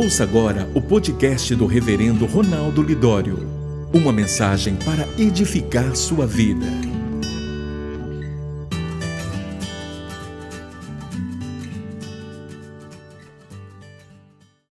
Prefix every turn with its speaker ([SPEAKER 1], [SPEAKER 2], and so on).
[SPEAKER 1] Ouça agora o podcast do Reverendo Ronaldo Lidório. Uma mensagem para edificar sua vida.